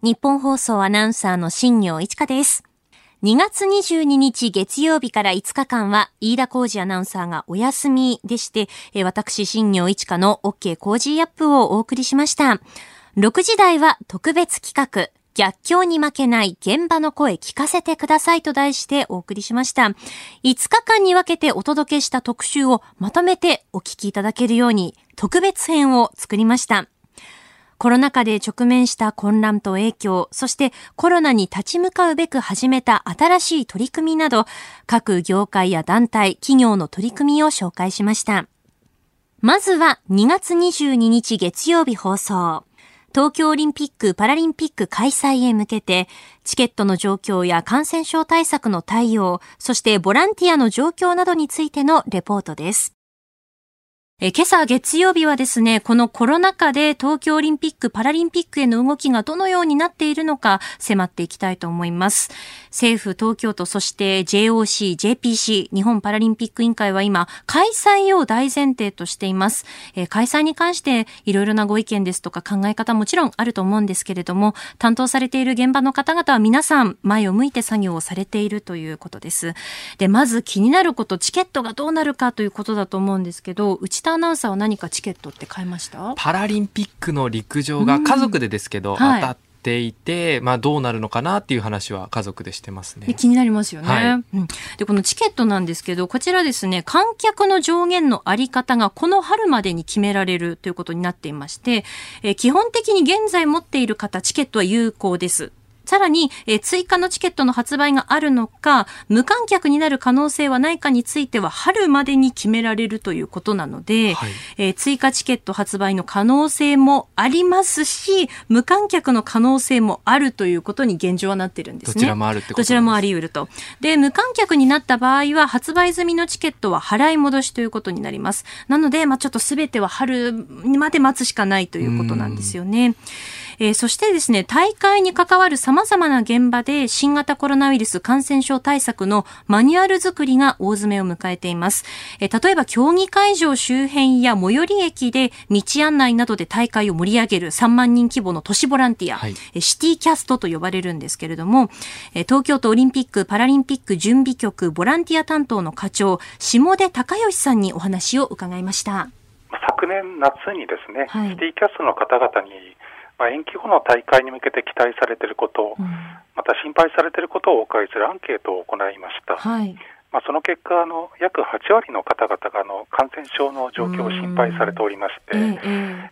日本放送アナウンサーの新業一華です。2月22日月曜日から5日間は、飯田浩二アナウンサーがお休みでして、私、新業一華の OK 工事アップをお送りしました。6時台は特別企画、逆境に負けない現場の声聞かせてくださいと題してお送りしました。5日間に分けてお届けした特集をまとめてお聞きいただけるように特別編を作りました。コロナ禍で直面した混乱と影響、そしてコロナに立ち向かうべく始めた新しい取り組みなど、各業界や団体、企業の取り組みを紹介しました。まずは2月22日月曜日放送。東京オリンピック・パラリンピック開催へ向けて、チケットの状況や感染症対策の対応、そしてボランティアの状況などについてのレポートです。え今朝月曜日はですね、このコロナ禍で東京オリンピック・パラリンピックへの動きがどのようになっているのか迫っていきたいと思います。政府、東京都、そして JOC、JPC、日本パラリンピック委員会は今、開催を大前提としています。え開催に関していろいろなご意見ですとか考え方もちろんあると思うんですけれども、担当されている現場の方々は皆さん前を向いて作業をされているということです。で、まず気になること、チケットがどうなるかということだと思うんですけど、内田アナウンサーは何かチケットって買いました？パラリンピックの陸上が家族でですけど、うんはい、当たっていて、まあ、どうなるのかなっていう話は家族でしてますね。気になりますよね、はい、うん、でこのチケットなんですけどこちらですね観客の上限のあり方がこの春までに決められるということになっていまして、え基本的に現在持っている方チケットは有効ですさらに、えー、追加のチケットの発売があるのか、無観客になる可能性はないかについては、春までに決められるということなので、はい、えー、追加チケット発売の可能性もありますし、無観客の可能性もあるということに現状はなってるんですね。どちらもあるってことどちらもあり得ると。で、無観客になった場合は、発売済みのチケットは払い戻しということになります。なので、まあ、ちょっとすべては春まで待つしかないということなんですよね。えー、そしてですね、大会に関わる様々な現場で新型コロナウイルス感染症対策のマニュアル作りが大詰めを迎えています。えー、例えば競技会場周辺や最寄り駅で道案内などで大会を盛り上げる3万人規模の都市ボランティア、はい、シティキャストと呼ばれるんですけれども、えー、東京都オリンピック・パラリンピック準備局ボランティア担当の課長、下出隆義さんにお話を伺いました。昨年夏にですね、はい、シティキャストの方々にまあ、延期後の大会に向けて期待されていること、うん、また心配されていることをお伺いするアンケートを行いました。はい、まあ、その結果あの、約8割の方々があの感染症の状況を心配されておりまして、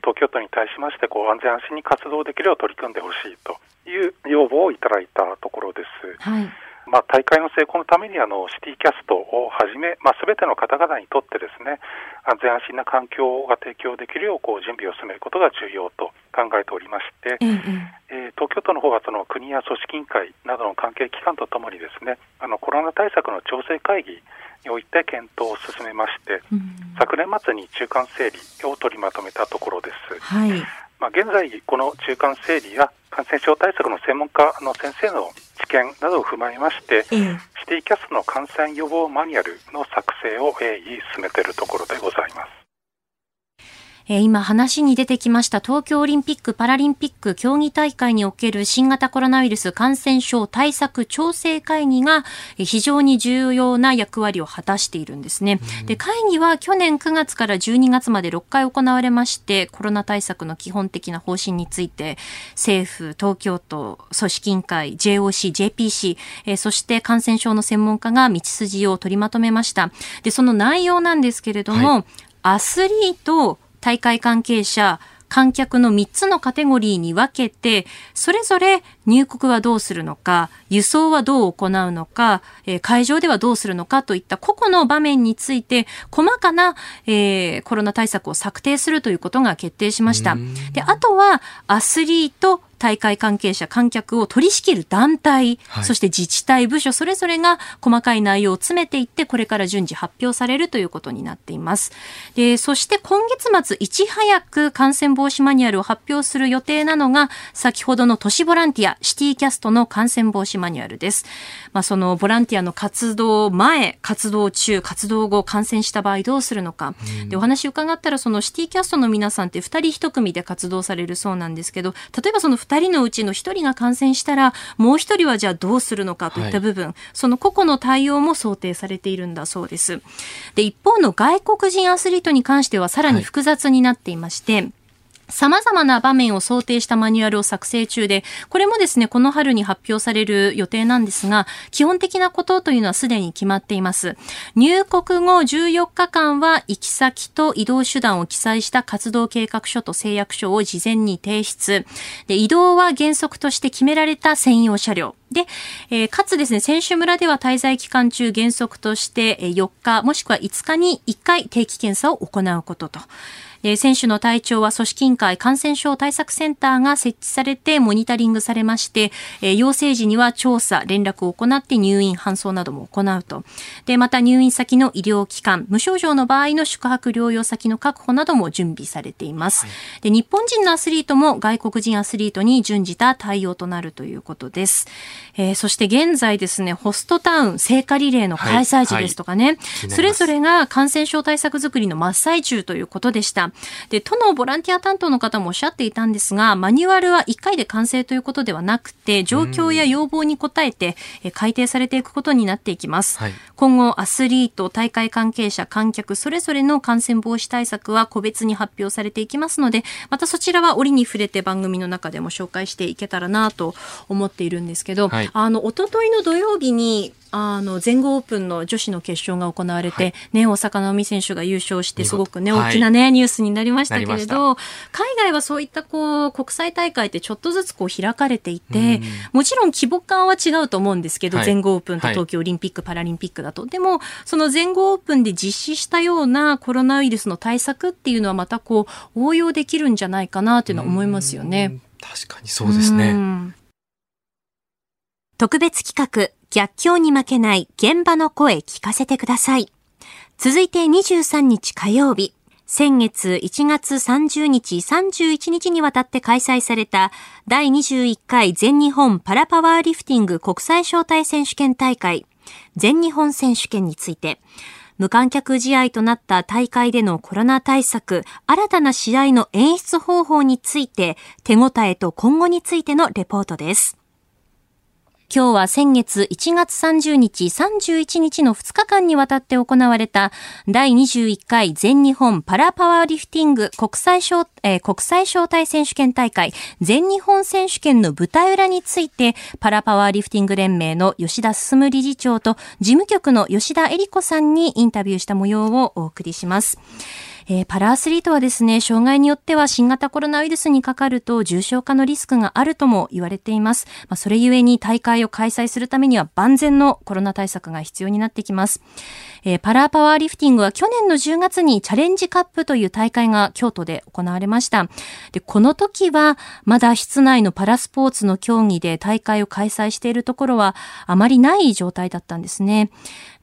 東京都に対しましてこう安全安心に活動できるよう取り組んでほしいという要望をいただいたところです。はいまあ、大会の成功のためにあのシティキャストをはじめ、まあ、全ての方々にとってですね安全安心な環境が提供できるようこう準備を進めることが重要と考えておりまして、うんえー、東京都の方はその国や組織委員会などの関係機関とともにですねあのコロナ対策の調整会議において検討を進めまして、うん、昨年末に中間整理を取りまとめたところです。はいまあ、現在、この中間整理や感染症対策の専門家の先生の知見などを踏まえまして、うん、シティキャストの感染予防マニュアルの作成を鋭意進めているところでございます。えー、今話に出てきました東京オリンピック・パラリンピック競技大会における新型コロナウイルス感染症対策調整会議が非常に重要な役割を果たしているんですね。で、会議は去年9月から12月まで6回行われまして、コロナ対策の基本的な方針について、政府、東京都、組織委員会、JOC、JPC、えー、そして感染症の専門家が道筋を取りまとめました。で、その内容なんですけれども、はい、アスリート、大会関係者、観客の3つのカテゴリーに分けて、それぞれ入国はどうするのか、輸送はどう行うのか、えー、会場ではどうするのかといった個々の場面について、細かな、えー、コロナ対策を策定するということが決定しました。で、あとは、アスリート、大会関係者、観客を取り仕切る団体、はい、そして自治体、部署、それぞれが細かい内容を詰めていって、これから順次発表されるということになっています。で、そして今月末、いち早く感染防止マニュアルを発表する予定なのが、先ほどの都市ボランティア、シティキャストの感染防止マニュアルです。まあ、そのボランティアの活動前、活動中、活動後、感染した場合どうするのか。で、お話伺ったら、そのシティキャストの皆さんって2人1組で活動されるそうなんですけど、例えばその2 2人のうちの1人が感染したら、もう1人はじゃあどうするのかといった部分、はい、その個々の対応も想定されているんだそうです。で、一方の外国人アスリートに関してはさらに複雑になっていまして、はい様々な場面を想定したマニュアルを作成中で、これもですね、この春に発表される予定なんですが、基本的なことというのはすでに決まっています。入国後14日間は行き先と移動手段を記載した活動計画書と誓約書を事前に提出。で、移動は原則として決められた専用車両。で、えー、かつですね、選手村では滞在期間中原則として4日もしくは5日に1回定期検査を行うことと。選手の体調は組織委員会感染症対策センターが設置されてモニタリングされまして、陽性時には調査、連絡を行って入院、搬送なども行うと。で、また入院先の医療機関、無症状の場合の宿泊療養先の確保なども準備されています。はい、で、日本人のアスリートも外国人アスリートに準じた対応となるということです。えー、そして現在ですね、ホストタウン聖火リレーの開催時ですとかね、はいはい、それぞれが感染症対策づくりの真っ最中ということでした。で、都のボランティア担当の方もおっしゃっていたんですが、マニュアルは1回で完成ということではなくて、状況や要望に応えて、え改定されていくことになっていきます。はい、今後、アスリート、大会関係者、観客、それぞれの感染防止対策は個別に発表されていきますので、またそちらは折に触れて番組の中でも紹介していけたらなと思っているんですけど、はい、あの、おとといの土曜日に、あの全豪オープンの女子の決勝が行われて、はい、ね、大坂なおみ選手が優勝して、すごくね、大きなね、ニュースになりましたけれど、海外はそういったこう、国際大会ってちょっとずつこう開かれていて、もちろん規模感は違うと思うんですけど、はい、全豪オープンと東京オリンピック、パラリンピックだと。でも、その全豪オープンで実施したようなコロナウイルスの対策っていうのはまたこう、応用できるんじゃないかなっていうのは思いますよね。確かにそうですね。特別企画、逆境に負けない現場の声聞かせてください。続いて23日火曜日。先月1月30日、31日にわたって開催された第21回全日本パラパワーリフティング国際招待選手権大会全日本選手権について無観客試合となった大会でのコロナ対策、新たな試合の演出方法について手応えと今後についてのレポートです。今日は先月1月30日、31日の2日間にわたって行われた第21回全日本パラパワーリフティング国際招、えー、国際招待選手権大会全日本選手権の舞台裏についてパラパワーリフティング連盟の吉田進理事長と事務局の吉田恵里子さんにインタビューした模様をお送りします。えー、パラアスリートはですね、障害によっては新型コロナウイルスにかかると重症化のリスクがあるとも言われています。まあ、それゆえに大会を開催するためには万全のコロナ対策が必要になってきます。えー、パラパワーリフティングは去年の10月にチャレンジカップという大会が京都で行われました。で、この時はまだ室内のパラスポーツの競技で大会を開催しているところはあまりない状態だったんですね。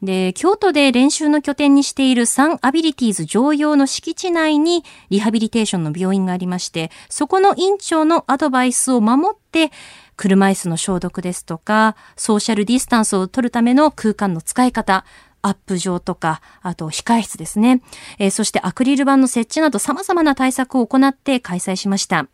で、京都で練習の拠点にしているサンアビリティーズ常用の敷地内にリハビリテーションの病院がありまして、そこの院長のアドバイスを守って、車椅子の消毒ですとか、ソーシャルディスタンスを取るための空間の使い方、アップ上とか、あと控室ですね。えー、そしてアクリル板の設置など様々な対策を行って開催しました。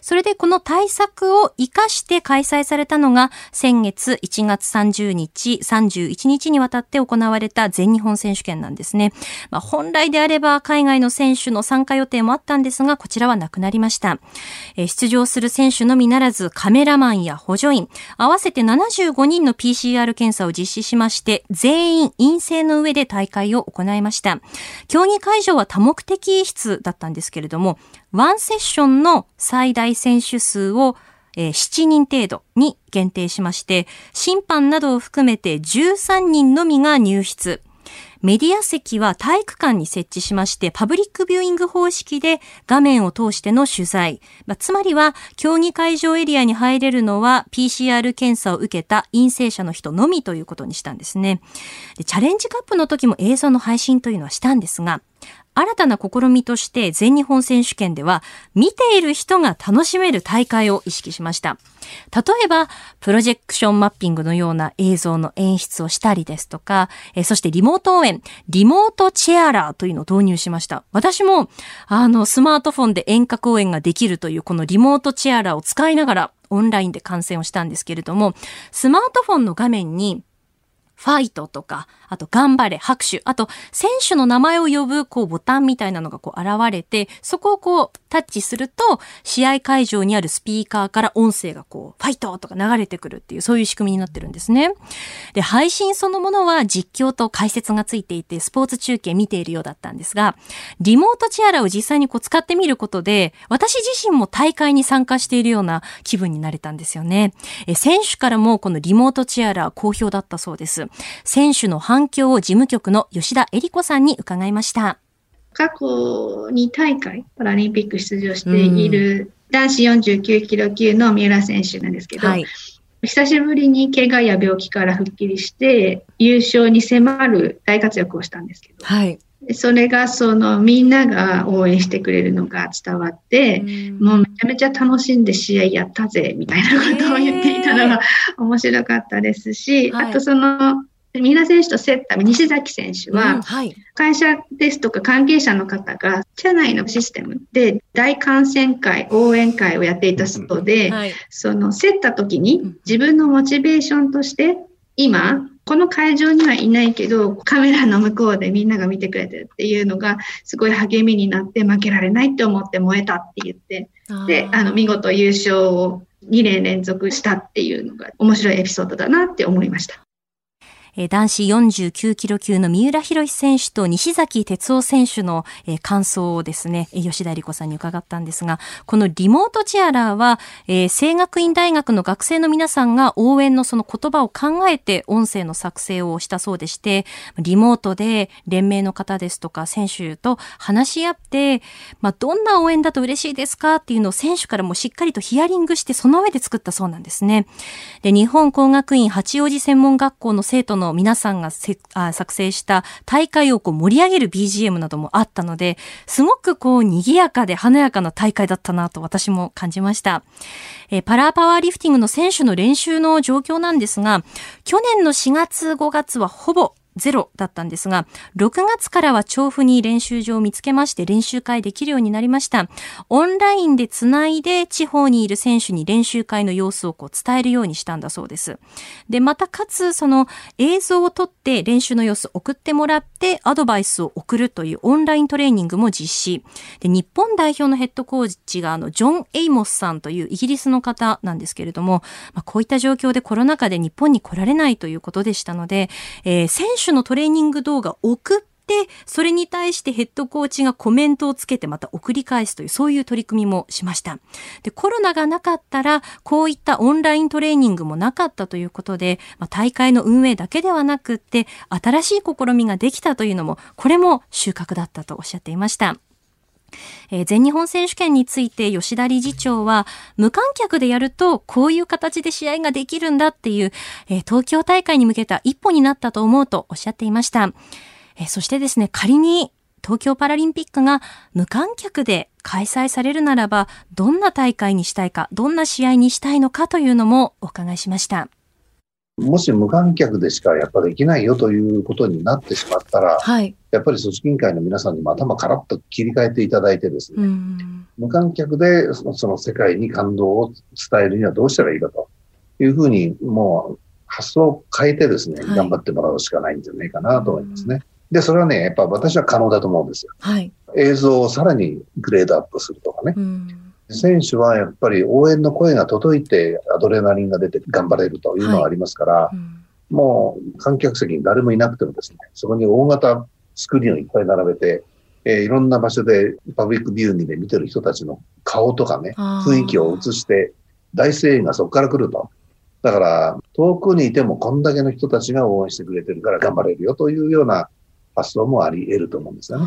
それでこの対策を活かして開催されたのが先月1月30日、31日にわたって行われた全日本選手権なんですね。まあ、本来であれば海外の選手の参加予定もあったんですが、こちらはなくなりました。え出場する選手のみならずカメラマンや補助員、合わせて75人の PCR 検査を実施しまして、全員陰性の上で大会を行いました。競技会場は多目的室だったんですけれども、ワンセッションの最大選手数をえ、7人程度に限定しまして、審判などを含めて13人のみが入室。メディア席は体育館に設置しまして、パブリックビューイング方式で画面を通しての取材。まあ、つまりは、競技会場エリアに入れるのは PCR 検査を受けた陰性者の人のみということにしたんですね。でチャレンジカップの時も映像の配信というのはしたんですが、新たな試みとして全日本選手権では、見ている人が楽しめる大会を意識しました。例えば、プロジェクションマッピングのような映像の演出をしたりですとか、えそしてリモート応援、リモートチェアラーというのを導入しました。私も、あの、スマートフォンで遠隔応援ができるというこのリモートチェアラーを使いながらオンラインで観戦をしたんですけれども、スマートフォンの画面にファイトとか、あと頑張れ、拍手、あと選手の名前を呼ぶこうボタンみたいなのがこう現れて、そこをこうタッチすると、試合会場にあるスピーカーから音声がこう、ファイトとか流れてくるっていう、そういう仕組みになってるんですね。で、配信そのものは実況と解説がついていて、スポーツ中継見ているようだったんですが、リモートチアラを実際にこう使ってみることで、私自身も大会に参加しているような気分になれたんですよね。え選手からもこのリモートチアラ好評だったそうです。選手の反響を事務局の吉田恵里子さんに伺いました。過去2大会パラリンピック出場している男子49キロ級の三浦選手なんですけど、はい、久しぶりに怪我や病気から復帰して優勝に迫る大活躍をしたんですけど、はい、それがそのみんなが応援してくれるのが伝わって、もうめちゃめちゃ楽しんで試合やったぜみたいなことを言っていたのが面白かったですし、あとその三浦選手と競った西崎選手は、会社ですとか関係者の方が、社内のシステムで大観戦会、応援会をやっていたそうで、その競った時に自分のモチベーションとして、今、この会場にはいないけど、カメラの向こうでみんなが見てくれてるっていうのが、すごい励みになって負けられないって思って燃えたって言って、で、あの、見事優勝を2年連続したっていうのが面白いエピソードだなって思いました。え男子49キロ級の三浦博選手と西崎哲夫選手の、え感想をですね、吉田理子さんに伺ったんですが、このリモートチアラーは、えー、聖学院大学の学生の皆さんが応援のその言葉を考えて音声の作成をしたそうでして、リモートで連盟の方ですとか選手と話し合って、まあ、どんな応援だと嬉しいですか？っていうのを選手からもしっかりとヒアリングして、その上で作ったそうなんですね。で、日本工学院八王子専門学校の生徒の皆さんがせあ作成した大会をこう盛り上げる BGM などもあったので、すごくこう賑やかで華やかな大会だったなと私も感じました。えパラーパワーリフティングの選手の練習の状況なんですが、去年の4月5月はほぼゼロだったんですが、6月からは調布に練習場を見つけまして練習会できるようになりました。オンラインでつないで地方にいる選手に練習会の様子をこう伝えるようにしたんだそうです。で、またかつその映像を撮って練習の様子を送ってもらってアドバイスを送るというオンライントレーニングも実施。で、日本代表のヘッドコーチがあのジョン・エイモスさんというイギリスの方なんですけれども、まあ、こういった状況でコロナ禍で日本に来られないということでしたので、えー、選手のトレーニング動画を送って、それに対してヘッドコーチがコメントをつけてまた送り返すという、そういう取り組みもしました。で、コロナがなかったら、こういったオンライントレーニングもなかったということで、まあ、大会の運営だけではなくって、新しい試みができたというのも、これも収穫だったとおっしゃっていました。えー、全日本選手権について吉田理事長は、無観客でやるとこういう形で試合ができるんだっていう、えー、東京大会に向けた一歩になったと思うとおっしゃっていました。えー、そしてですね、仮に東京パラリンピックが無観客で開催されるならば、どんな大会にしたいか、どんな試合にしたいのかというのもお伺いしました。もし無観客でしかやっぱできないよということになってしまったら、はい、やっぱり組織委員会の皆さんにも頭からっと切り替えていただいてですね、無観客でその世界に感動を伝えるにはどうしたらいいかというふうに、もう発想を変えてですね、はい、頑張ってもらうしかないんじゃないかなと思いますね。で、それはね、やっぱ私は可能だと思うんですよ。はい、映像をさらにグレードアップするとかね。選手はやっぱり応援の声が届いてアドレナリンが出て頑張れるというのがありますから、はいうん、もう観客席に誰もいなくてもですね、そこに大型スクリーンをいっぱい並べて、えー、いろんな場所でパブリックビューにで見てる人たちの顔とかね、雰囲気を映して、大声援がそこから来ると。だから、遠くにいてもこんだけの人たちが応援してくれてるから頑張れるよというような発想もあり得ると思うんですよね。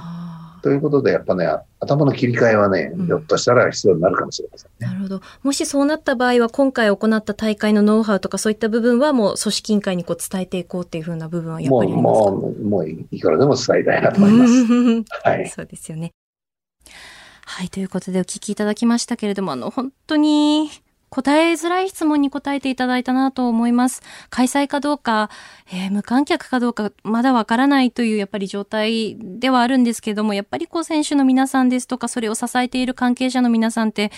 ということで、やっぱね、頭の切り替えはね、ひょっとしたら必要になるかもしれませんね。なるほど。もしそうなった場合は、今回行った大会のノウハウとかそういった部分はもう組織委員会にこう伝えていこうっていうふうな部分はやっぱりありますか？もう、もう、もういくらでも伝えたいなと思います。はい。そうですよね。はい。ということでお聞きいただきましたけれども、あの、本当に、答えづらい質問に答えていただいたなと思います。開催かどうか、えー、無観客かどうかまだわからないというやっぱり状態ではあるんですけども、やっぱりこう選手の皆さんですとか、それを支えている関係者の皆さんって、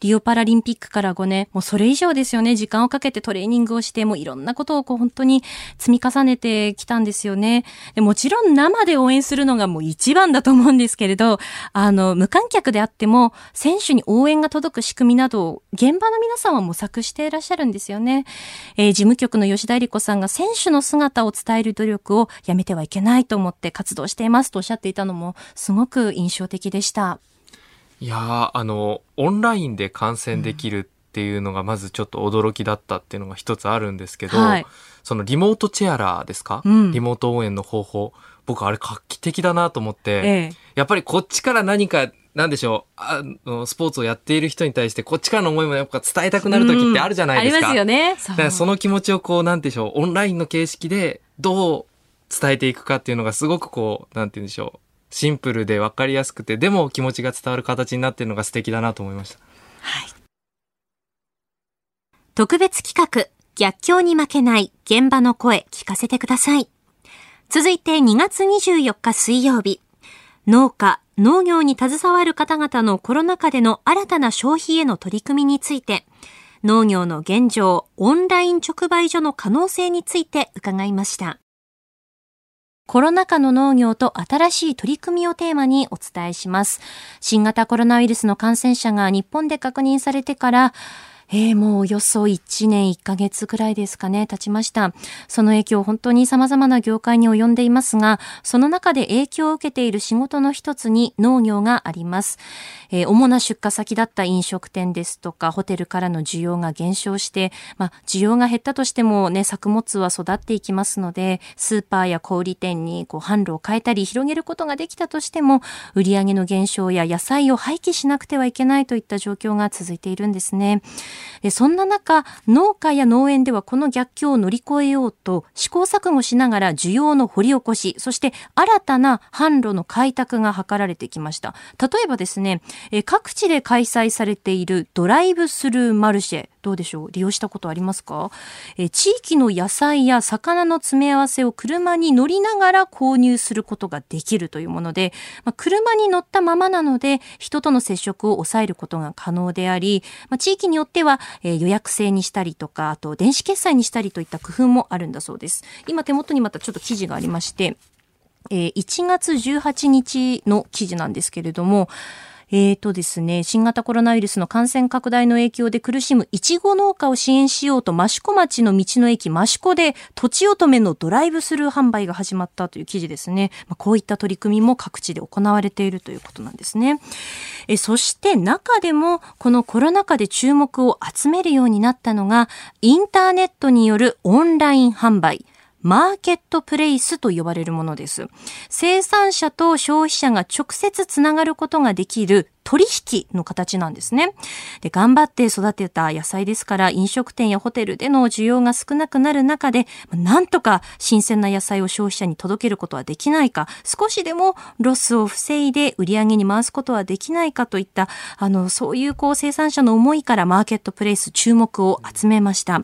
リオパラリンピックから5年、もうそれ以上ですよね、時間をかけてトレーニングをして、もういろんなことをこう本当に積み重ねてきたんですよね。でもちろん生で応援するのがもう一番だと思うんですけれど、あの、無観客であっても、選手に応援が届く仕組みなど現場の皆さんさんは模索していらっしゃるんですよね。えー、事務局の吉田理子さんが選手の姿を伝える努力をやめてはいけないと思って活動していますとおっしゃっていたのもすごく印象的でした。いやあの、オンラインで観戦できるっていうのがまずちょっと驚きだったっていうのが一つあるんですけど、はい、そのリモートチェアラーですか、うん、リモート応援の方法。僕あれ画期的だなと思って、ええ、やっぱりこっちから何かなんでしょう、あの、スポーツをやっている人に対して、こっちからの思いもやっぱ伝えたくなる時ってあるじゃないですか。うん、ありますよね。だからその気持ちをこう、なんでしょう、オンラインの形式でどう伝えていくかっていうのがすごくこう、なんて言うんでしょう、シンプルで分かりやすくて、でも気持ちが伝わる形になっているのが素敵だなと思いました。はい。特別企画、逆境に負けない現場の声聞かせてください。続いて2月24日水曜日、農家、農業に携わる方々のコロナ禍での新たな消費への取り組みについて、農業の現状、オンライン直売所の可能性について伺いました。コロナ禍の農業と新しい取り組みをテーマにお伝えします。新型コロナウイルスの感染者が日本で確認されてから、えー、もうおよそ1年1ヶ月くらいですかね、経ちました。その影響、本当に様々な業界に及んでいますが、その中で影響を受けている仕事の一つに農業があります。えー、主な出荷先だった飲食店ですとか、ホテルからの需要が減少して、まあ、需要が減ったとしてもね、作物は育っていきますので、スーパーや小売店にこう販路を変えたり広げることができたとしても、売上の減少や野菜を廃棄しなくてはいけないといった状況が続いているんですね。そんな中、農家や農園ではこの逆境を乗り越えようと試行錯誤しながら需要の掘り起こし、そして新たな販路の開拓が図られてきました。例えばですね、各地で開催されているドライブスルーマルシェ、どうでしょう？利用したことありますか？え地域の野菜や魚の詰め合わせを車に乗りながら購入することができるというもので、まあ、車に乗ったままなので人との接触を抑えることが可能であり、まあ、地域によっては、え、予約制にしたりとか、あと電子決済にしたりといった工夫もあるんだそうです。今手元にまたちょっと記事がありまして、えー、1月18日の記事なんですけれども、えーとですね、新型コロナウイルスの感染拡大の影響で苦しむいちご農家を支援しようと益子町の道の駅益子で土地乙女のドライブスルー販売が始まったという記事ですね。まあ、こういった取り組みも各地で行われているということなんですね。えそして中でもこのコロナ禍で注目を集めるようになったのがインターネットによるオンライン販売。マーケットプレイスと呼ばれるものです。生産者と消費者が直接つながることができる取引の形なんですね。で、頑張って育てた野菜ですから、飲食店やホテルでの需要が少なくなる中で、なんとか新鮮な野菜を消費者に届けることはできないか、少しでもロスを防いで売り上げに回すことはできないかといった、あの、そういうこう生産者の思いからマーケットプレイス注目を集めました。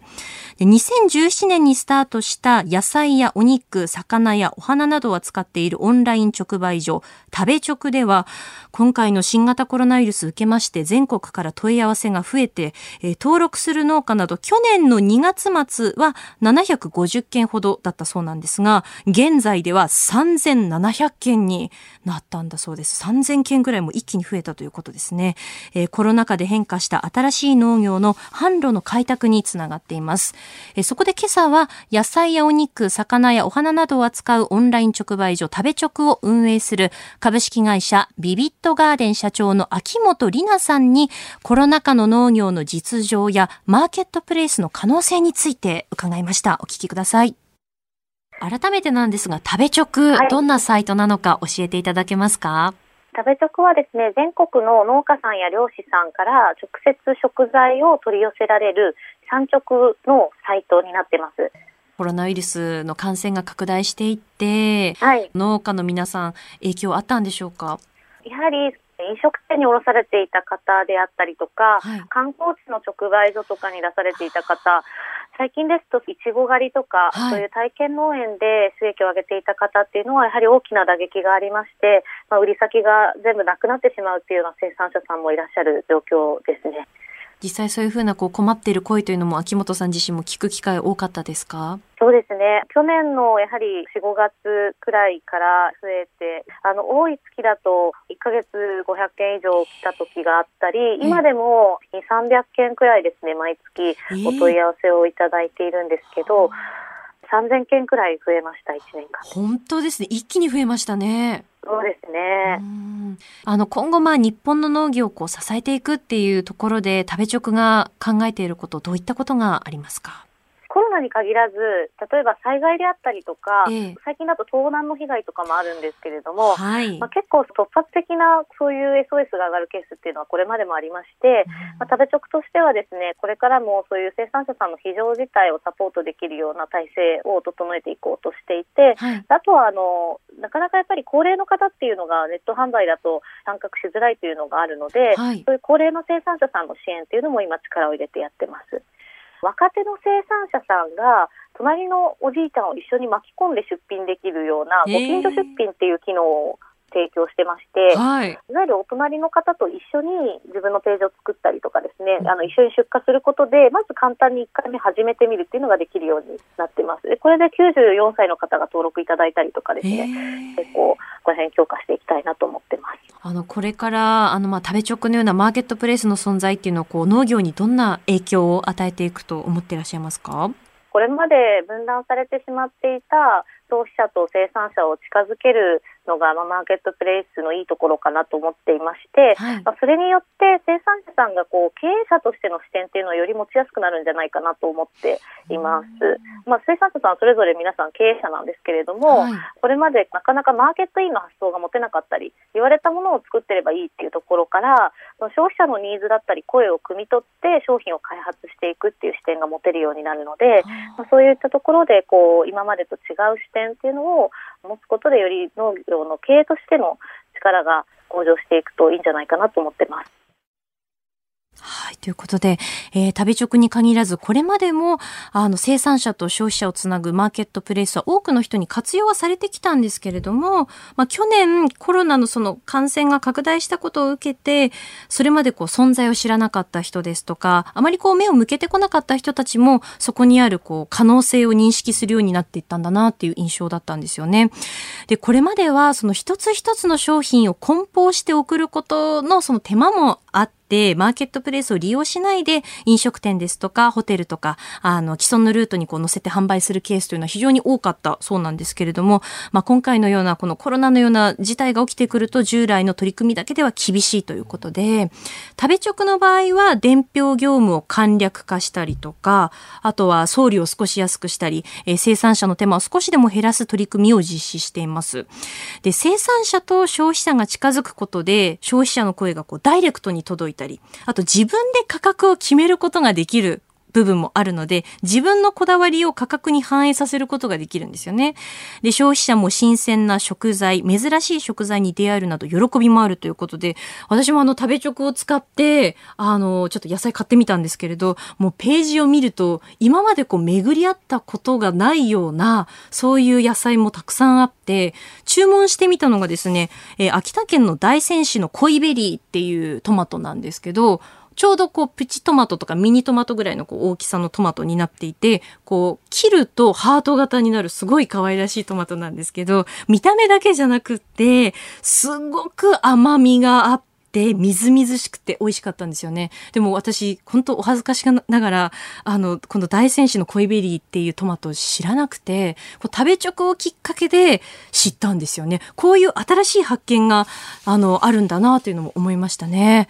で2017年にスタートした野菜やお肉、魚やお花などを扱っているオンライン直売所、食べ直では、今回の新型コロナウイルス受けまして全国から問い合わせが増えて、えー、登録する農家など去年の2月末は750件ほどだったそうなんですが、現在では3700件になったんだそうです。3000件ぐらいも一気に増えたということですね。えー、コロナ禍で変化した新しい農業の販路の開拓につながっています。えー、そこで今朝は野菜やお肉、魚やお花などを扱うオンライン直売所食べ直を運営する株式会社ビビットガーデン社長の秋元里奈さんにコロナ禍の農業の実情やマーケットプレイスの可能性について伺いました。お聞きください。改めてなんですが、食べ直、はい、どんなサイトなのか教えていただけますか？食べ直はですね、全国の農家さんや漁師さんから直接食材を取り寄せられる産直のサイトになってます。コロナウイルスの感染が拡大していって、はい、農家の皆さん影響あったんでしょうか？やはり飲食店に卸されていた方であったりとか、はい、観光地の直売所とかに出されていた方、最近ですと、いちご狩りとか、はい、そういう体験農園で収益を上げていた方っていうのは、やはり大きな打撃がありまして、まあ、売り先が全部なくなってしまうっていうような生産者さんもいらっしゃる状況ですね。実際そういうふうなこう困っている声というのも秋元さん自身も聞く機会多かったですか？そうですね。去年のやはり4、5月くらいから増えて、あの、多い月だと1ヶ月500件以上来た時があったり、今でも2、300件くらいですね、毎月お問い合わせをいただいているんですけど、3000件くらい増えました、1年間。本当ですね。一気に増えましたね。そうですね。あの、今後まあ日本の農業をこう支えていくっていうところで、食べチョクが考えていること、どういったことがありますか？コロナに限らず、例えば災害であったりとか、ええ、最近だと盗難の被害とかもあるんですけれども、はい、まあ、結構突発的なそういう SOS が上がるケースっていうのはこれまでもありまして、まあ、食べ直としてはですね、これからもそういう生産者さんの非常事態をサポートできるような体制を整えていこうとしていて、はい、あとはあの、なかなかやっぱり高齢の方っていうのがネット販売だと参画しづらいというのがあるので、はい、そういう高齢の生産者さんの支援っていうのも今力を入れてやってます。若手の生産者さんが隣のおじいちゃんを一緒に巻き込んで出品できるようなご近所出品っていう機能を提供してまして、はい、いわゆるお隣の方と一緒に自分のページを作ったりとかですね、あの一緒に出荷することで、まず簡単に1回目始めてみるっていうのができるようになってます。でこれで94歳の方が登録いただいたりとかですね、結構この辺強化していきたいなと思ってます。あのこれからあのまあ食べ直のようなマーケットプレイスの存在っていうのをこう農業にどんな影響を与えていくと思っていらっしゃいますか？これまで分断されてしまっていた消費者と生産者を近づけるのが、まあ、マーケットプレイスのいいところかなと思っていまして、はい、まあ、それによって生産者さんがこう経営者としての視点っていうのをより持ちやすくなるんじゃないかなと思っています。まあ、生産者さんそれぞれ皆さん経営者なんですけれども、はい、これまでなかなかマーケットインの発想が持てなかったり、言われたものを作ってればいいっていうところから、消費者のニーズだったり声を汲み取って商品を開発していくっていう視点が持てるようになるので、まあ、そういったところでこう今までと違う視点っていうのを持つことでより農業の経営としての力が向上していくといいんじゃないかなと思ってます。ということで、えー、旅直に限らず、これまでも、あの、生産者と消費者をつなぐマーケットプレイスは多くの人に活用はされてきたんですけれども、まあ、去年、コロナのその感染が拡大したことを受けて、それまでこう、存在を知らなかった人ですとか、あまりこう、目を向けてこなかった人たちも、そこにあるこう、可能性を認識するようになっていったんだなっていう印象だったんですよね。で、これまでは、その一つ一つの商品を梱包して送ることのその手間もあって、マーケットプレイスを利用しないで、飲食店ですとか、ホテルとか、あの、既存のルートにこう載せて販売するケースというのは非常に多かったそうなんですけれども、まあ、今回のようなこのコロナのような事態が起きてくると、従来の取り組みだけでは厳しいということで、食べ直の場合は、伝票業務を簡略化したりとか、あとは送料を少し安くしたり、えー、生産者の手間を少しでも減らす取り組みを実施しています。で、生産者と消費者が近づくことで、消費者の声がこうダイレクトに届いてたり、あと自分で価格を決めることができる部分もあるので、自分のこだわりを価格に反映させることができるんですよね。で、消費者も新鮮な食材、珍しい食材に出会えるなど喜びもあるということで、私もあの食べ直を使って、あの、ちょっと野菜買ってみたんですけれど、もうページを見ると、今までこう巡り合ったことがないような、そういう野菜もたくさんあって、注文してみたのがですね、えー、秋田県の大仙市の恋ベリーっていうトマトなんですけど、ちょうどこうプチトマトとかミニトマトぐらいのこう大きさのトマトになっていて、こう切るとハート型になるすごい可愛らしいトマトなんですけど、見た目だけじゃなくって、すごく甘みがあって、てみずみずしくて美味しかったんですよね。でも私、本当お恥ずかしながら、あの、この大仙市の恋ベリーっていうトマトを知らなくて、こう食べチョクをきっかけで知ったんですよね。こういう新しい発見が、あの、あるんだなというのも思いましたね。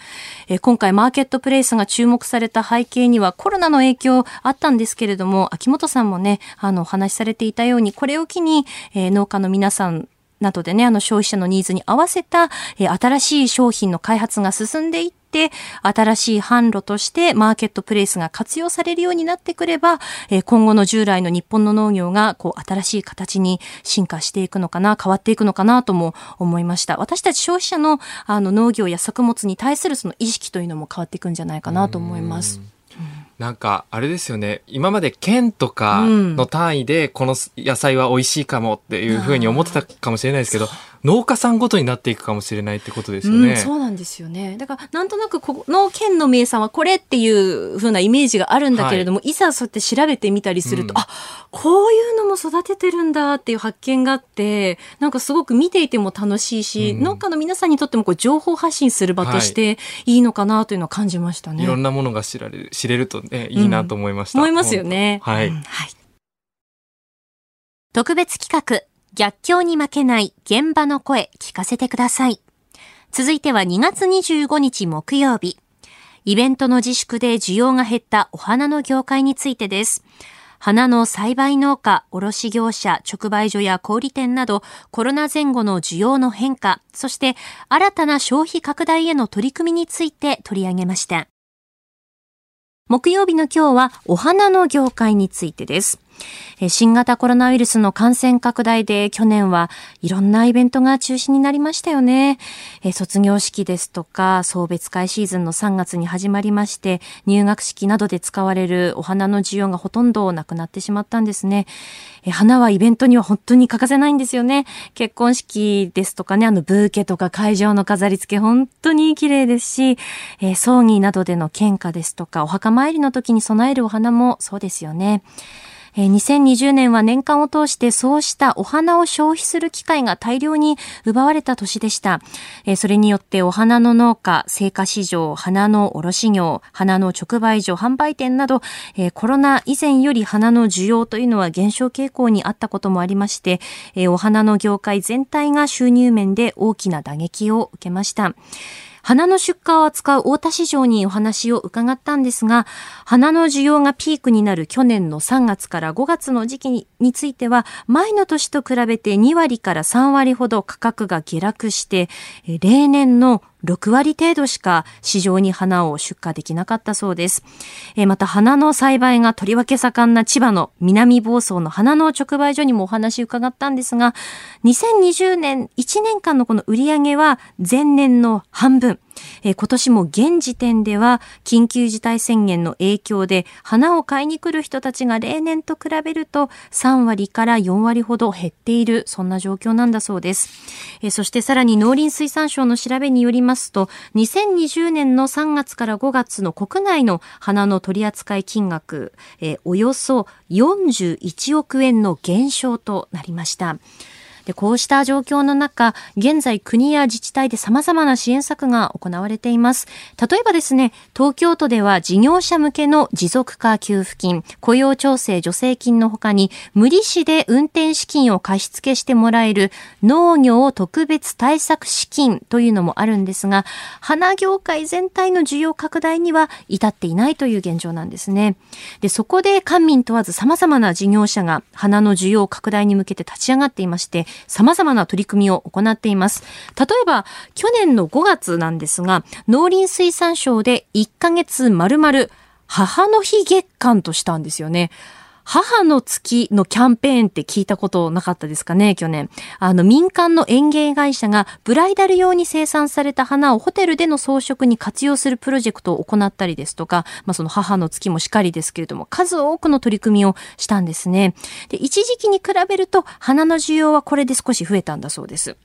え今回マーケットプレイスが注目された背景にはコロナの影響あったんですけれども、秋元さんもね、あの、お話しされていたように、これを機に、えー、農家の皆さんなどでね、あの消費者のニーズに合わせた、え、新しい商品の開発が進んでいって、新しい販路としてマーケットプレイスが活用されるようになってくれば、え、今後の従来の日本の農業がこう新しい形に進化していくのかな、変わっていくのかなとも思いました。私たち消費者のあの農業や作物に対するその意識というのも変わっていくんじゃないかなと思います。なんか、あれですよね。今まで県とかの単位で、この野菜は美味しいかもっていうふうに思ってたかもしれないですけど、農家さんごとになっていくかもしれないってことですよね。うん、そうなんですよね。だから、なんとなくこの県の名産はこれっていうふうなイメージがあるんだけれども、はい、いざそうやって調べてみたりすると、うん、あ、こういうのも育ててるんだっていう発見があって、なんかすごく見ていても楽しいし、うん、農家の皆さんにとってもこう情報発信する場としていいのかなというのを感じましたね。はい、いろんなものが知られる、知れるとね、いいなと思いました。思いますよね。はい。はい。特別企画、逆境に負けない現場の声聞かせてください。続いては2月25日木曜日。イベントの自粛で需要が減ったお花の業界についてです。花の栽培農家、卸業者、直売所や小売店などコロナ前後の需要の変化、そして新たな消費拡大への取り組みについて取り上げました。木曜日の今日はお花の業界についてです。新型コロナウイルスの感染拡大で去年はいろんなイベントが中止になりましたよね。卒業式ですとか送別会シーズンの3月に始まりまして入学式などで使われるお花の需要がほとんどなくなってしまったんですね。花はイベントには本当に欠かせないんですよね。結婚式ですとかね、あのブーケとか会場の飾り付け本当に綺麗ですし、葬儀などでの献花ですとかお墓参りの時に備えるお花もそうですよね。え2020年は年間を通してそうしたお花を消費する機会が大量に奪われた年でした。えそれによってお花の農家、成果市場、花の卸業、花の直売所、販売店など、えコロナ以前より花の需要というのは減少傾向にあったこともありまして、えお花の業界全体が収入面で大きな打撃を受けました。花の出荷を扱う大田市場にお話を伺ったんですが、花の需要がピークになる去年の3月から5月の時期については、前の年と比べて2割から3割ほど価格が下落して、例年の6割程度しか市場に花を出荷できなかったそうです。えまた花の栽培がとりわけ盛んな千葉の南房総の花の直売所にもお話伺ったんですが、2020年1年間のこの売り上げは前年の半分。え今年も現時点では緊急事態宣言の影響で花を買いに来る人たちが例年と比べると3割から4割ほど減っているそんな状況なんだそうです。えそしてさらに農林水産省の調べによりますと、2020年の3月から5月の国内の花の取扱い金額、えー、およそ41億円の減少となりました。でこうした状況の中、現在国や自治体で様々な支援策が行われています。例えばですね、東京都では事業者向けの持続化給付金、雇用調整助成金の他に、無利子で運転資金を貸し付けしてもらえる農業特別対策資金というのもあるんですが、花業界全体の需要拡大には至っていないという現状なんですね。で、そこで官民問わず様々な事業者が花の需要拡大に向けて立ち上がっていまして、様々な取り組みを行っています。例えば、去年の5月なんですが、農林水産省で1ヶ月丸々母の日月間としたんですよね。母の月のキャンペーンって聞いたことなかったですかね、去年。あの、民間の園芸会社がブライダル用に生産された花をホテルでの装飾に活用するプロジェクトを行ったりですとか、まあ、その母の月もしかりですけれども、数多くの取り組みをしたんですね。で、一時期に比べると花の需要はこれで少し増えたんだそうです。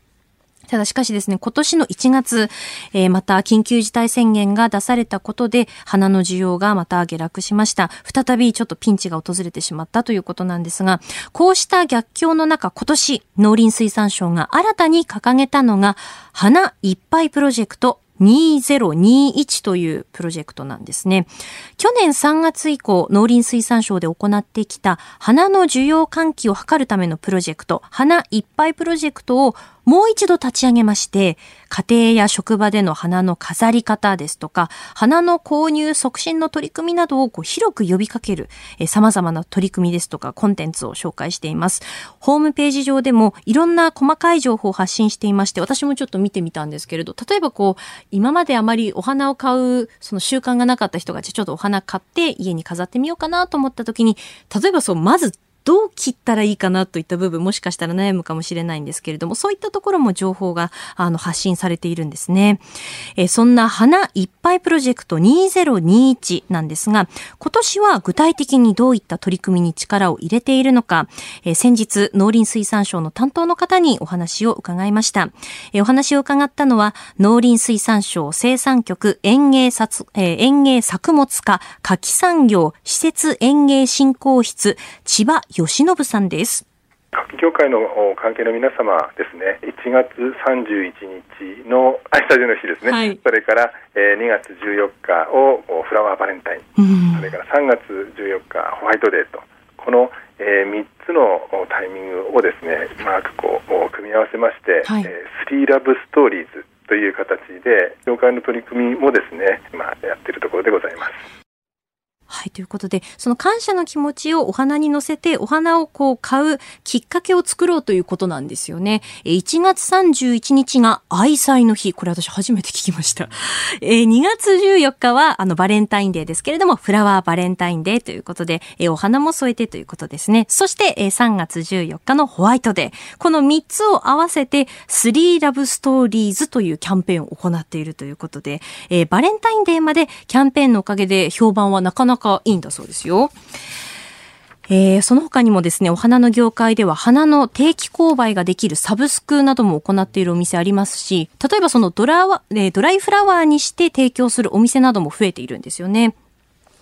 ただしかしですね、今年の1月、えー、また緊急事態宣言が出されたことで、花の需要がまた下落しました。再びちょっとピンチが訪れてしまったということなんですが、こうした逆境の中、今年、農林水産省が新たに掲げたのが、花いっぱいプロジェクト2021というプロジェクトなんですね。去年3月以降、農林水産省で行ってきた花の需要喚起を図るためのプロジェクト、花いっぱいプロジェクトをもう一度立ち上げまして、家庭や職場での花の飾り方ですとか、花の購入促進の取り組みなどをこう広く呼びかける、え、様々な取り組みですとか、コンテンツを紹介しています。ホームページ上でもいろんな細かい情報を発信していまして、私もちょっと見てみたんですけれど、例えばこう、今まであまりお花を買う、その習慣がなかった人が、じゃちょっとお花買って家に飾ってみようかなと思った時に、例えばそう、まずどう切ったらいいかなといった部分もしかしたら悩むかもしれないんですけれども、そういったところも情報があの発信されているんですね。えそんな花いっぱいプロジェクト2021なんですが、今年は具体的にどういった取り組みに力を入れているのか、え先日農林水産省の担当の方にお話を伺いました。えお話を伺ったのは農林水産省生産局園芸作,、え園芸作物課夏季産業施設園芸振興室千葉吉信さんです。各業界の関係の皆様ですね、1月31日の、あ、スタジオの日ですね、はい、それから、えー、2月14日をフラワーバレンタイン、それから3月14日ホワイトデーと、この、えー、3つのタイミングをですね、うまくこう組み合わせまして、はい、えー、スリーラブストーリーズという形で、業界の取り組みもですね、まあ、やっているところでございます。はい、ということで、その感謝の気持ちをお花に乗せて、お花をこう買うきっかけを作ろうということなんですよね。1月31日が愛妻の日。これ私初めて聞きました。え2月14日はあのバレンタインデーですけれども、フラワーバレンタインデーということで、お花も添えてということですね。そして、え3月14日のホワイトデー。この3つを合わせて、スリーラブストーリーズというキャンペーンを行っているということで、バレンタインデーまでキャンペーンのおかげで評判はなかなかかいいんだそうですよ。えー、その他にもですね、お花の業界では花の定期購買ができるサブスクなども行っているお店ありますし、例えばそのドラ,、えー、ドライフラワーにして提供するお店なども増えているんですよね。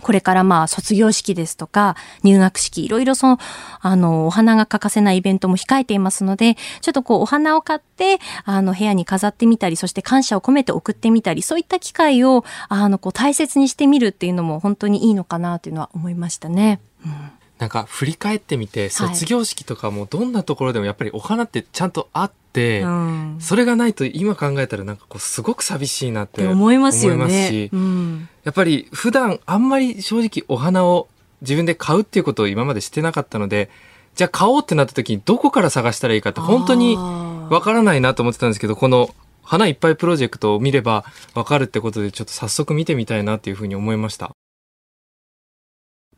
これからまあ卒業式ですとか入学式いろいろそのあのお花が欠かせないイベントも控えていますのでちょっとこうお花を買ってあの部屋に飾ってみたりそして感謝を込めて送ってみたりそういった機会をあのこう大切にしてみるっていうのも本当にいいのかなというのは思いましたね。うんなんか振り返ってみて卒業式とかもどんなところでもやっぱりお花ってちゃんとあって、うん、それがないと今考えたらなんかこうすごく寂しいなって思いますよね。うん、やっぱり普段あんまり正直お花を自分で買うっていうことを今までしてなかったのでじゃあ買おうってなった時にどこから探したらいいかって本当にわからないなと思ってたんですけどこの花いっぱいプロジェクトを見ればわかるってことでちょっと早速見てみたいなっていうふうに思いました。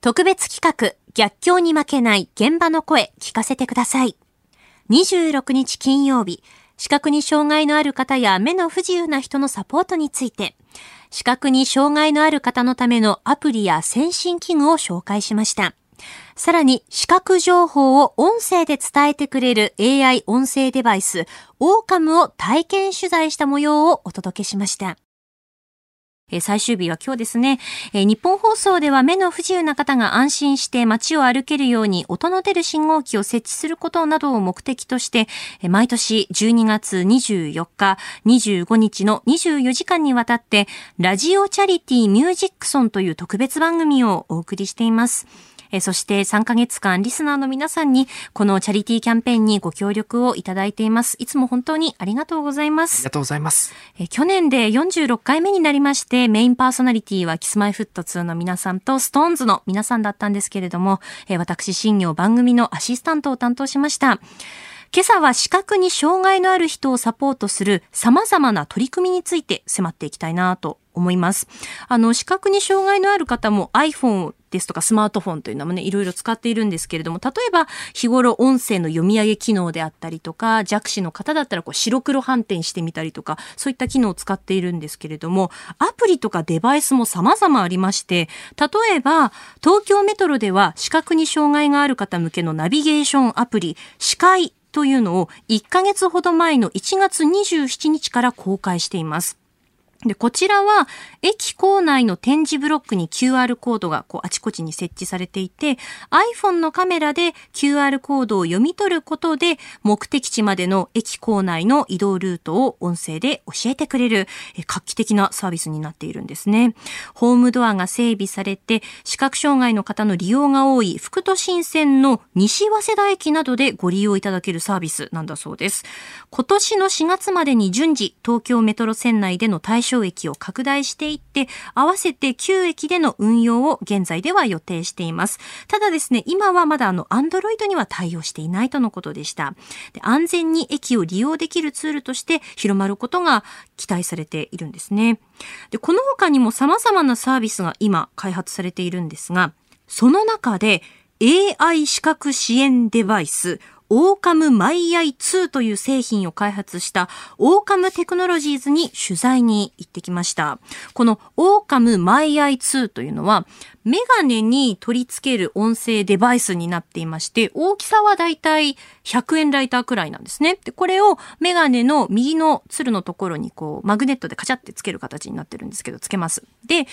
特別企画、逆境に負けない現場の声聞かせてください。26日金曜日、視覚に障害のある方や目の不自由な人のサポートについて、視覚に障害のある方のためのアプリや先進器具を紹介しました。さらに、視覚情報を音声で伝えてくれる AI 音声デバイス、オーカムを体験取材した模様をお届けしました。え最終日は今日ですね、え日本放送では目の不自由な方が安心して街を歩けるように音の出る信号機を設置することなどを目的として、え毎年12月24日、25日の24時間にわたって、ラジオチャリティミュージックソンという特別番組をお送りしています。えそして3ヶ月間リスナーの皆さんにこのチャリティーキャンペーンにご協力をいただいています。いつも本当にありがとうございます。ありがとうございます。え去年で46回目になりましてメインパーソナリティはキスマイフット2の皆さんとストーンズの皆さんだったんですけれども、え私新業番組のアシスタントを担当しました。今朝は視覚に障害のある人をサポートする様々な取り組みについて迫っていきたいなと思います。あの、視覚に障害のある方も iPhone ですとかスマートフォンというのもね、いろいろ使っているんですけれども、例えば日頃音声の読み上げ機能であったりとか、弱視の方だったらこう白黒反転してみたりとか、そういった機能を使っているんですけれども、アプリとかデバイスも様々ありまして、例えば東京メトロでは視覚に障害がある方向けのナビゲーションアプリ、視界というのを1ヶ月ほど前の1月27日から公開しています。で、こちらは、駅構内の展示ブロックに QR コードがこうあちこちに設置されていて、iPhone のカメラで QR コードを読み取ることで、目的地までの駅構内の移動ルートを音声で教えてくれる、画期的なサービスになっているんですね。ホームドアが整備されて、視覚障害の方の利用が多い副都心線の西早稲田駅などでご利用いただけるサービスなんだそうです。今年の4月までに順次、東京メトロ線内での対象象駅を拡大していって、合わせて9駅での運用を現在では予定しています。ただですね、今はまだあの、アンドロイドには対応していないとのことでした。で安全に駅を利用できるツールとして広まることが期待されているんですね。で、この他にも様々なサービスが今開発されているんですが、その中で AI 視覚支援デバイス、オーカムマイアイ2という製品を開発したオーカムテクノロジーズに取材に行ってきました。このオーカムマイアイ2というのはメガネに取り付ける音声デバイスになっていまして、大きさはだいたい100円ライターくらいなんですね。で、これをメガネの右のツルのところにこう、マグネットでカチャってつける形になってるんですけど、つけます。で、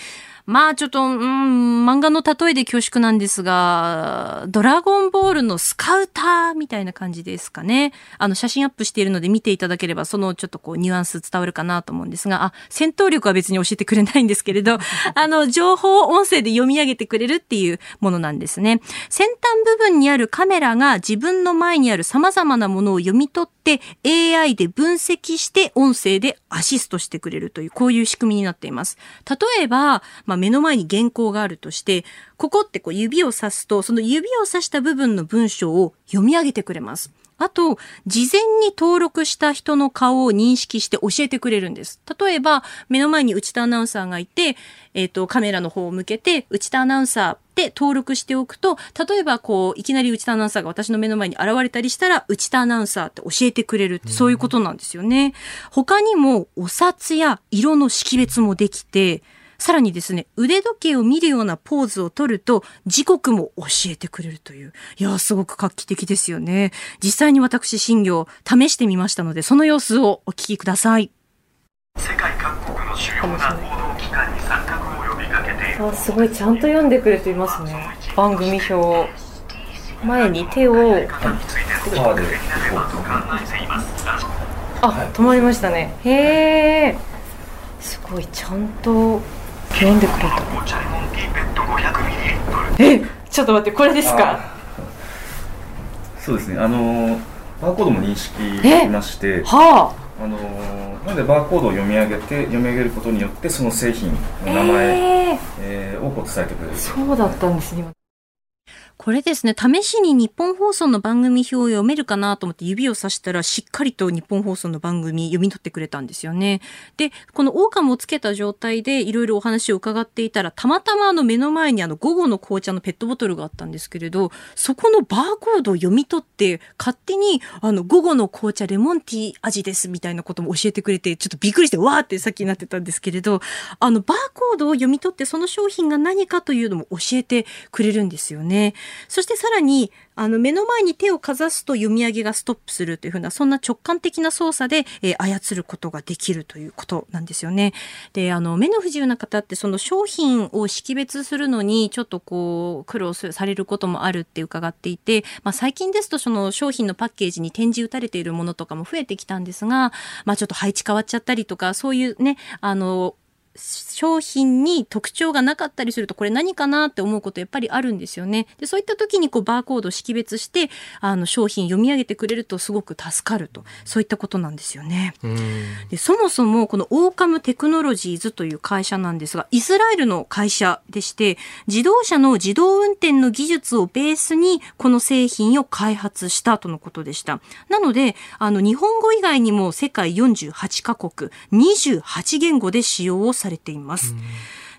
まあちょっと、うん、漫画の例えで恐縮なんですが、ドラゴンボールのスカウターみたいな感じですかね。あの、写真アップしているので見ていただければ、そのちょっとこう、ニュアンス伝わるかなと思うんですが、あ、戦闘力は別に教えてくれないんですけれど、あの、情報を音声で読み上げてくれるっていうものなんですね。先端部分にあるカメラが自分の前にある様々なものを読み取って AI で分析して音声でアシストしてくれるという、こういう仕組みになっています。例えば、まあ、目の前に原稿があるとして、ここってこう指をさすと、その指をさした部分の文章を読み上げてくれます。あと、事前に登録した人の顔を認識して教えてくれるんです。例えば、目の前に内田アナウンサーがいて、えっ、ー、と、カメラの方を向けて、内田アナウンサーで登録しておくと、例えばこう、いきなり内田アナウンサーが私の目の前に現れたりしたら、内田アナウンサーって教えてくれるって、そういうことなんですよね。他にも、お札や色の識別もできて、さらにですね、腕時計を見るようなポーズを取ると、時刻も教えてくれるという。いやすごく画期的ですよね。実際に私、新業、試してみましたので、その様子をお聞きください。世界各国の主要な報道機関に参画を呼びかけている。あ、すごい、ちゃんと読んでくれていますね。番組表。前に手を、あ、止まりましたね。へえ。すごい、ちゃんと読んでくれたえちょっと待ってこれですか？そうですね。あのバーコードも認識しましてはあ。あのなのでバーコードを読み上げて読み上げることによってその製品の名前、えー、えー、を伝えてくれるそうだったんですねこれですね、試しに日本放送の番組表を読めるかなと思って指をさしたらしっかりと日本放送の番組読み取ってくれたんですよね。で、このオオカムをつけた状態でいろいろお話を伺っていたら、たまたまあの目の前にあの午後の紅茶のペットボトルがあったんですけれど、そこのバーコードを読み取って勝手にあの午後の紅茶レモンティー味ですみたいなことも教えてくれて、ちょっとびっくりしてわーってさっきなってたんですけれど、あのバーコードを読み取ってその商品が何かというのも教えてくれるんですよね。そしてさらに、あの、目の前に手をかざすと読み上げがストップするというふうな、そんな直感的な操作で、えー、操ることができるということなんですよね。で、あの、目の不自由な方って、その商品を識別するのに、ちょっとこう、苦労されることもあるって伺っていて、まあ、最近ですと、その商品のパッケージに展示打たれているものとかも増えてきたんですが、まあ、ちょっと配置変わっちゃったりとか、そういうね、あの、商品に特徴がなかったりするとこれ何かなって思うことやっぱりあるんですよね。でそういった時にこうバーコードを識別してあの商品読み上げてくれるとすごく助かるとそういったことなんですよね。でそもそもこのオーカムテクノロジーズという会社なんですがイスラエルの会社でして自動車の自動運転の技術をベースにこの製品を開発したとのことでした。なのであの日本語以外にも世界48カ国28言語で使用をされています。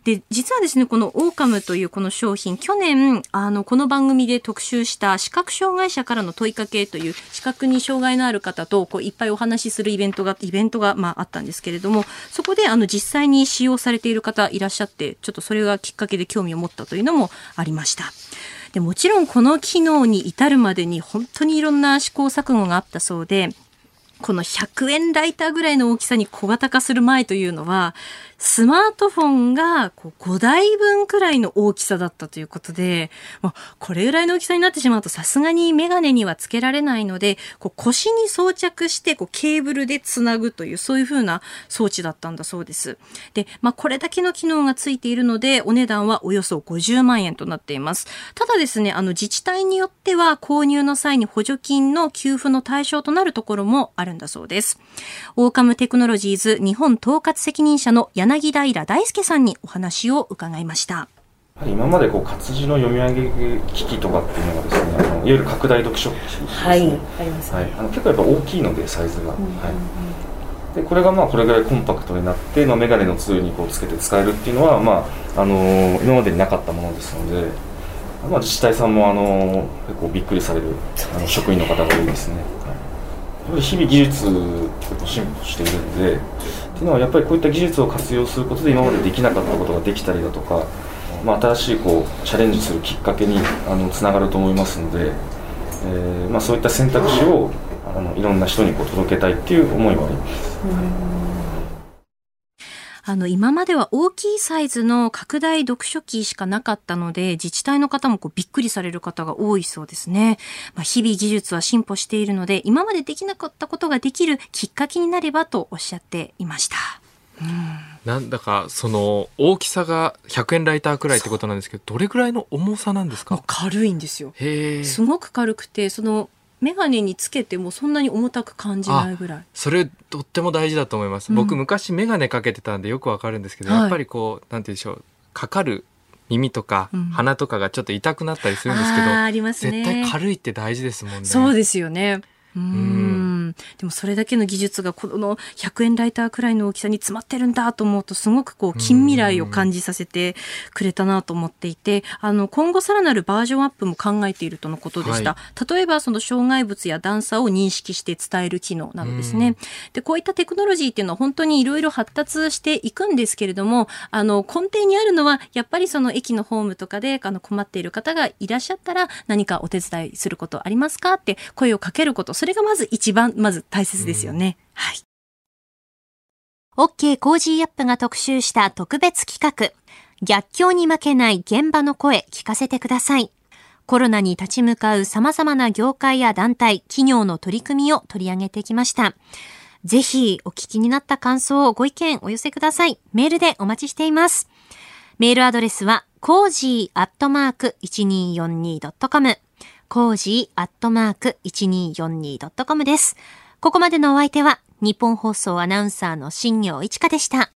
で、実はですね、このオーカムというこの商品、去年、あの、この番組で特集した視覚障害者からの問いかけという視覚に障害のある方とこういっぱいお話しするイベントが、イベントが、まあ、あったんですけれども、そこであの、実際に使用されている方いらっしゃって、ちょっとそれがきっかけで興味を持ったというのもありました。でもちろんこの機能に至るまでに本当にいろんな試行錯誤があったそうで、この100円ライターぐらいの大きさに小型化する前というのは、スマートフォンがこう5台分くらいの大きさだったということで、もうこれぐらいの大きさになってしまうとさすがにメガネにはつけられないので、こう腰に装着してこうケーブルでつなぐというそういう風な装置だったんだそうです。で、まあこれだけの機能がついているので、お値段はおよそ50万円となっています。ただですね、あの自治体によっては購入の際に補助金の給付の対象となるところもあるんだそうです。オーカムテクノロジーズ日本統括責任者の柳柳平大輔さんにお話を伺いました。今までこう活字の読み上げ機器とかっていうのがですね、あのいわゆる拡大読書機、ね、はい、あります、ね、はい、あの結構やっぱ大きいのでサイズが、うん、はい。でこれがまあこれぐらいコンパクトになって、まあ、メガネの通にこうつけて使えるっていうのは、まああのー、今までになかったものですので、まあ、自治体さんも、あのー、結構びっくりされるあの職員の方が多いですね。日々技術結構進歩しているんでていうのはやっぱりこういった技術を活用することで今までできなかったことができたりだとか、まあ、新しいこうチャレンジするきっかけにあのつながると思いますので、えーまあ、そういった選択肢をあのいろんな人にこう届けたいっていう思いはあります。あの、今までは大きいサイズの拡大読書機しかなかったので、自治体の方もこうびっくりされる方が多いそうですね。まあ、日々技術は進歩しているので、今までできなかったことができるきっかけになればとおっしゃっていました。うん、なんだかその大きさが100円ライターくらいってことなんですけどどれぐらいの重さなんですか？軽いんですよすごく軽くてその眼鏡につけてもそんなに重たく感じないぐらい。それとっても大事だと思います、うん、僕昔眼鏡かけてたんでよくわかるんですけど、はい、やっぱりこうなんて言うんでしょうかかる耳とか鼻とかがちょっと痛くなったりするんですけど、うん、ね、絶対軽いって大事ですもんね。そうですよね。うんでもそれだけの技術がこの100円ライターくらいの大きさに詰まってるんだと思うとすごくこう近未来を感じさせてくれたなと思っていてあの今後さらなるバージョンアップも考えているとのことでした、はい、例えばその障害物や段差を認識して伝える機能などですね。でこういったテクノロジーっていうのは本当にいろいろ発達していくんですけれどもあの根底にあるのはやっぱりその駅のホームとかであの困っている方がいらっしゃったら何かお手伝いすることありますか？って声をかけること。それがまず一番、まず大切ですよね。うん、はい。OK コージーアップが特集した特別企画。逆境に負けない現場の声聞かせてください。コロナに立ち向かう様々な業界や団体、企業の取り組みを取り上げてきました。ぜひお聞きになった感想をご意見お寄せください。メールでお待ちしています。メールアドレスは cozy.1242.com cozy アットマーク 1242.com です。ここまでのお相手は、日本放送アナウンサーの新業一華でした。